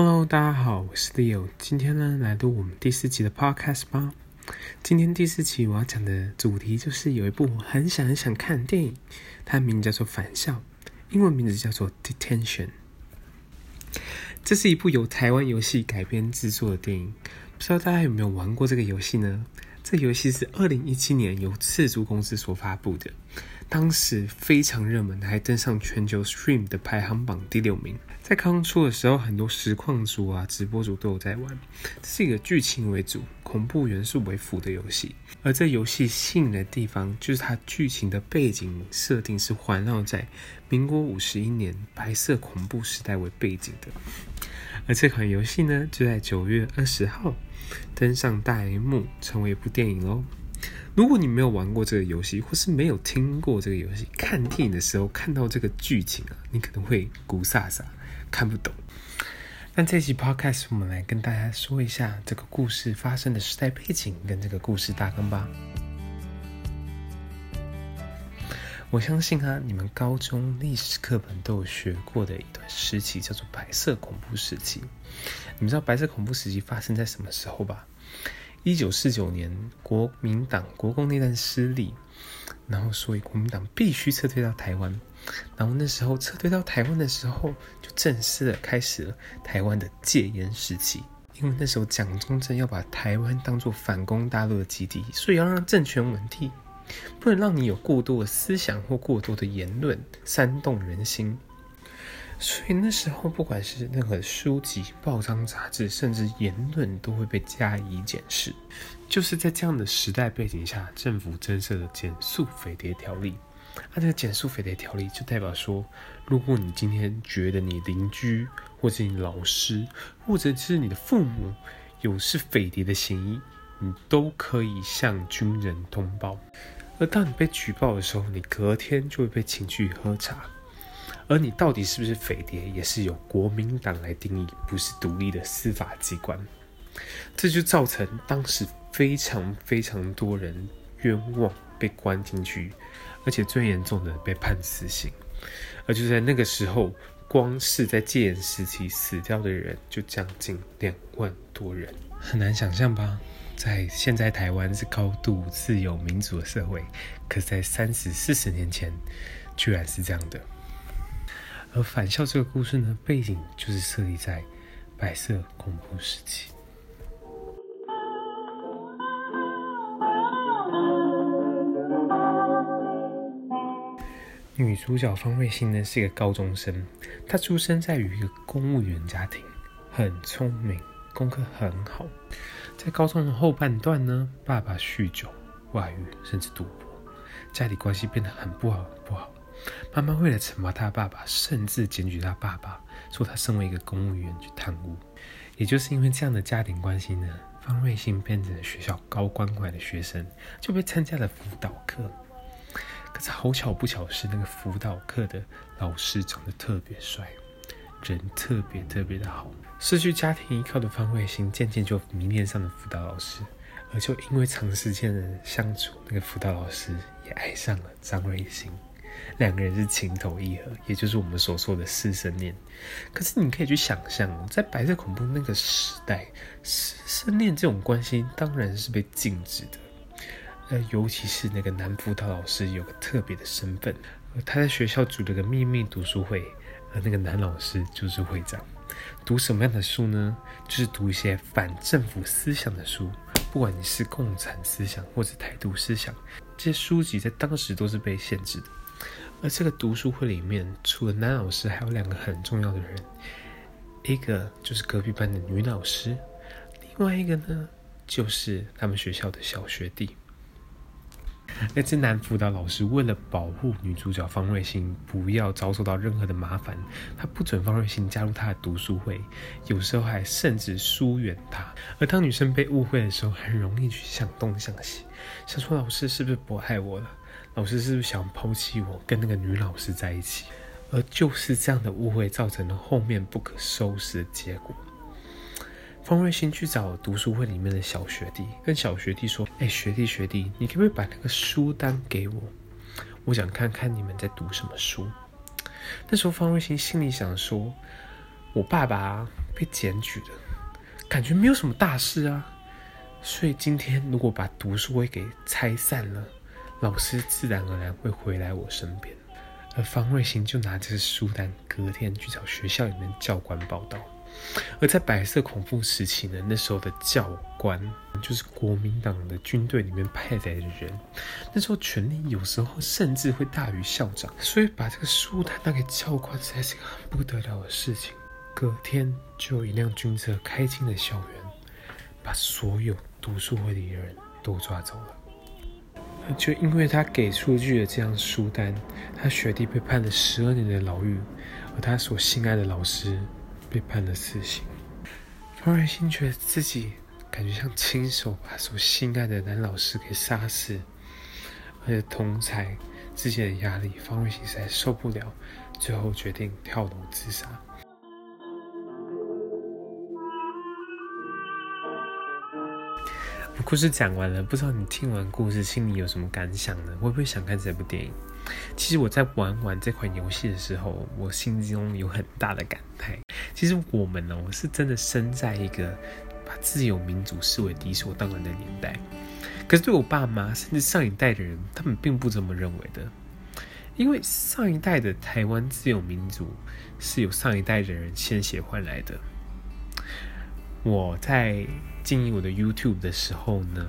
Hello，大家好，我是 Leo，今天呢来录我们第四集的 Podcast 吧。今天第四集我要讲的主题就是有一部我很想很想看的电影，它名字叫做《返校》，英文名字叫做《Detention》。这是一部由台湾游戏改编制作的电影，不知道大家有没有玩过这个游戏呢？这游戏是二零一七年由赤足公司所发布的，当时非常热门，还登上全球 Stream 的排行榜第六名。在刚出的时候，很多实况主啊、直播主都有在玩。是一个剧情为主、恐怖元素为辅的游戏。而这游戏吸引的地方，就是它剧情的背景设定是环绕在民国五十一年白色恐怖时代为背景的。而这款游戏呢，就在九月二十号登上大荧幕，成为一部电影喽。如果你没有玩过这个游戏，或是没有听过这个游戏，看电影的时候看到这个剧情啊，你可能会雾煞煞，看不懂。那这期 Podcast 我们来跟大家说一下这个故事发生的时代背景跟这个故事大纲吧。我相信啊，你们高中历史课本都有学过的一段时期叫做白色恐怖时期。你们知道白色恐怖时期发生在什么时候吧？一九四九年，国民党国共内战失利，然后所以国民党必须撤退到台湾。然后那时候撤退到台湾的时候，就正式的开始了台湾的戒严时期。因为那时候蒋中正要把台湾当作反攻大陆的基地，所以要让政权稳定。不能让你有过多的思想或过多的言论煽动人心，所以那时候不管是任何书籍、报章、杂志，甚至言论都会被加以检视。就是在这样的时代背景下，政府增设了减速匪谍条例。那这个减速匪谍条例就代表说，如果你今天觉得你邻居，或者你老师，或者是你的父母有是匪谍的嫌疑，你都可以向军人通报。而当你被举报的时候，你隔天就会被请去喝茶。而你到底是不是匪谍，也是由国民党来定义，不是独立的司法机关。这就造成当时非常非常多人冤枉被关进去，而且最严重的被判死刑。而就在那个时候，光是在戒严时期死掉的人就将近两万多人，很难想象吧？在现在台湾是高度自由民主的社会，可在三十四十年前，居然是这样的。而返校这个故事呢，背景就是设立在白色恐怖时期。女主角方瑞欣呢，是一个高中生，她出生在于一个公务员家庭，很聪明，功课很好。在高中的后半段呢，爸爸酗酒、外遇，甚至赌博，家里关系变得很不好，很不好。妈妈为了惩罚他爸爸，甚至检举他爸爸，说他身为一个公务员去贪污。也就是因为这样的家庭关系呢，方芮欣变成了学校高关怀的学生，就被参加了辅导课。可是好巧不巧是，那个辅导课的老师长得特别帅。人特别特别的好，失去家庭依靠的方芮欣渐渐就迷恋上了辅导老师，而就因为长时间的相处，那个辅导老师也爱上了张芮欣，两个人是情投意合，也就是我们所说的师生恋。可是你可以去想象，在白色恐怖那个时代，师生恋这种关系当然是被禁止的。呃，尤其是那个男辅导老师有个特别的身份，他在学校组了个秘密读书会。而那个男老师就是会长，读什么样的书呢？就是读一些反政府思想的书，不管你是共产思想或者台独思想，这些书籍在当时都是被限制的。而这个读书会里面，除了男老师，还有两个很重要的人，一个就是隔壁班的女老师，另外一个呢，就是他们学校的小学弟。那这男辅导老师为了保护女主角方瑞欣不要遭受到任何的麻烦，他不准方瑞欣加入他的读书会，有时候还甚至疏远他。而当女生被误会的时候，很容易去想东想西，想说老师是不是不爱我了？老师是不是想抛弃我，跟那个女老师在一起？而就是这样的误会，造成了后面不可收拾的结果。方瑞欣去找读书会里面的小学弟，跟小学弟说：“哎，学弟学弟，你可不可以把那个书单给我？我想看看你们在读什么书。”那时候方瑞欣心里想说：“我爸爸被检举了，感觉没有什么大事啊。所以今天如果把读书会给拆散了，老师自然而然会回来我身边。而方芮欣就拿着书单，隔天去找学校里面教官报到。而在白色恐怖时期呢，那时候的教官就是国民党的军队里面派来的人。那时候权力有时候甚至会大于校长，所以把这个书单拿给教官，才是个很不得了的事情。隔天就有一辆军车开进了校园，把所有读书会里的人都抓走了。就因为他给出去的这张书单，他学弟被判了十二年的牢狱，而他所心爱的老师。被判了死刑，方瑞欣觉得自己感觉像亲手把所心爱的男老师给杀死，而且同侪之间的压力，方瑞欣实在受不了，最后决定跳楼自杀。故事讲完了，不知道你听完故事心里有什么感想呢？会不会想看这部电影？其实我在玩完这款游戏的时候，我心中有很大的感慨。其实我们呢，我是真的生在一个把自由民主视为理所当然的年代。可是对我爸妈，甚至上一代的人，他们并不这么认为的。因为上一代的台湾自由民主是由上一代的人鲜血换来的。我在经营我的 YouTube 的时候呢，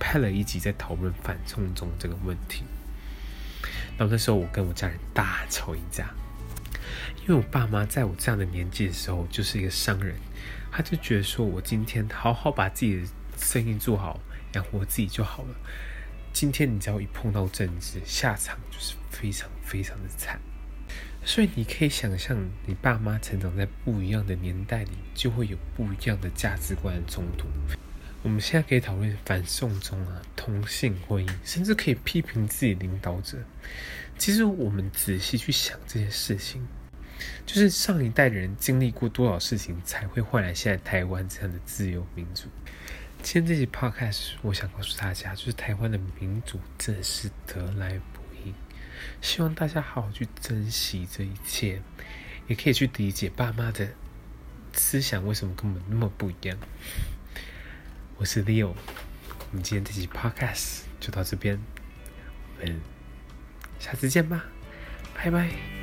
拍了一集在讨论反送中这个问题。然后那时候我跟我家人大吵一架。因为我爸妈在我这样的年纪的时候就是一个商人，他就觉得说我今天好好把自己的生意做好，养活自己就好了。今天你只要一碰到政治，下场就是非常非常的惨。所以你可以想象，你爸妈成长在不一样的年代里，就会有不一样的价值观的冲突。我们现在可以讨论反送中啊，同性婚姻，甚至可以批评自己领导者。其实我们仔细去想这些事情。就是上一代人经历过多少事情，才会换来现在台湾这样的自由民主。今天这期 podcast，我想告诉大家，就是台湾的民主真的是得来。希望大家好好去珍惜这一切，也可以去理解爸妈的思想为什么跟我们那么不一样。我是 Leo，我们今天这期 podcast 就到这边，我们下次见吧，拜拜。